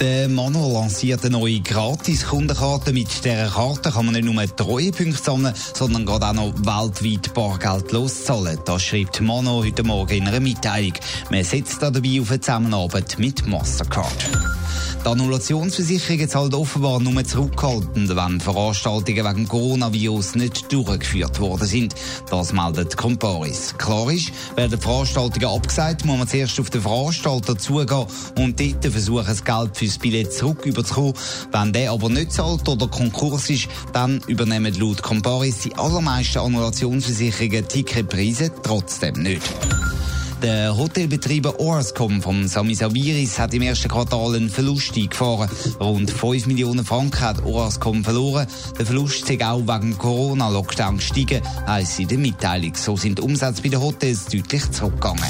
Der Mano lanciert eine neue Gratis-Kundenkarte. Mit dieser Karte kann man nicht nur Treuepunkte sammeln, sondern gerade auch noch weltweit Bargeld loszahlen. Das schreibt Mano heute Morgen in einer Mitteilung. Man setzt dabei auf eine Zusammenarbeit mit Mastercard. Die Annullationsversicherungen zahlt offenbar nur zurückhaltend, wenn Veranstaltungen wegen Coronavirus nicht durchgeführt worden sind. Das meldet Comparis. Klar ist, werden Veranstaltungen abgesagt, muss man zuerst auf den Veranstalter zugehen und dort versuchen, das Geld fürs Billett zurück überzukommen. Wenn der aber nicht zahlt oder Konkurs ist, dann übernehmen laut Comparis die allermeisten Annullationsversicherungen Ticketpreise trotzdem nicht. Der Hotelbetreiber Orscom von Sami Saviris hat im ersten Quartal einen Verlust eingefahren. Rund 5 Millionen Franken hat Orscom verloren. Der Verlust sei auch wegen Corona-Lockdown gestiegen, heisst in der Mitteilung. So sind die Umsätze bei den Hotels deutlich zurückgegangen.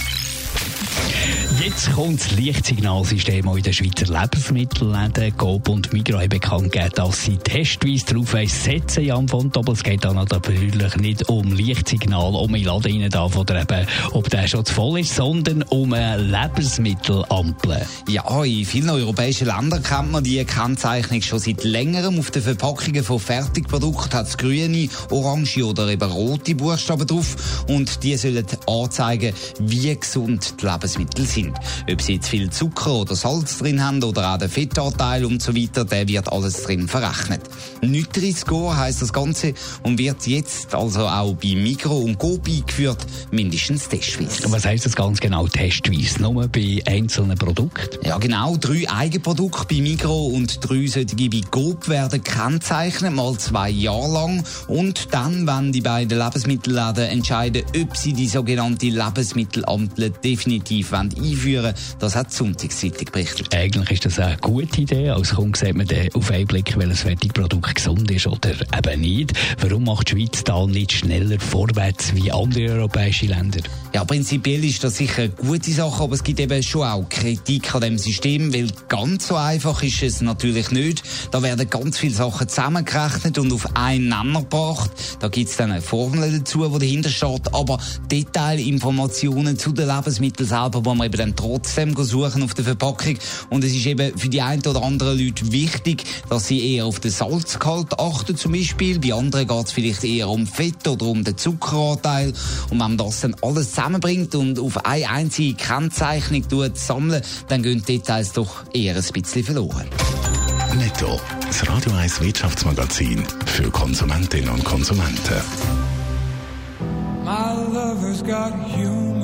Jetzt kommt das Lichtsignalsystem auch in den Schweizer Lebensmittelläden. Coop und Migros haben bekannt gegeben, dass sie testweise darauf setzen, Jan von Doppel. Es geht dann natürlich nicht um Lichtsignal, um in Laden rein oder eben, ob der schon zu voll ist, sondern um eine Lebensmittelampel. Ja, in vielen europäischen Ländern kennt man die Kennzeichnung schon seit längerem. Auf den Verpackungen von Fertigprodukten hat es grüne, orange oder eben rote Buchstaben drauf und die sollen anzeigen, wie gesund die Lebensmittel sind. Ob sie jetzt viel Zucker oder Salz drin haben oder auch der Fettanteil und so weiter, der wird alles drin verrechnet. Nutri-Score heisst das Ganze und wird jetzt also auch bei Migro und Coop eingeführt, mindestens testweise. Was heisst das ganz genau testweise? Nur bei einzelnen Produkten? Ja genau, drei Eigenprodukte bei Migro und drei solche bei Coop werden kennzeichnet, mal zwei Jahre lang und dann, wenn die beiden Lebensmittelläden entscheiden, ob sie die sogenannte Lebensmittelampel definitiv einführen wollen, das hat die Sonntagszeitung berichtet. Eigentlich ist das eine gute Idee. Als Kunde sieht man auf einen Blick, welches Fertigprodukt gesund ist oder eben nicht. Warum macht die Schweiz da nicht schneller vorwärts wie andere europäische Länder? Ja, prinzipiell ist das sicher eine gute Sache, aber es gibt eben schon auch Kritik an dem System, weil ganz so einfach ist es natürlich nicht. Da werden ganz viele Sachen zusammengerechnet und auf einen Nenner gebracht. Da gibt es dann eine Formel dazu, die dahinter steht, aber Detailinformationen zu den Lebensmitteln selber, wo man eben dann trotzdem suchen auf der Verpackung. Und es ist eben für die einen oder anderen Leute wichtig, dass sie eher auf den Salzgehalt achten zum Beispiel. Bei anderen geht es vielleicht eher um Fett oder um den Zuckeranteil. Und wenn man das dann alles zusammenbringt und auf eine einzige Kennzeichnung sammeln, dann gehen die Details doch eher ein bisschen verloren. Netto, das Radio 1 Wirtschaftsmagazin für Konsumentinnen und Konsumenten. My lover's got humor.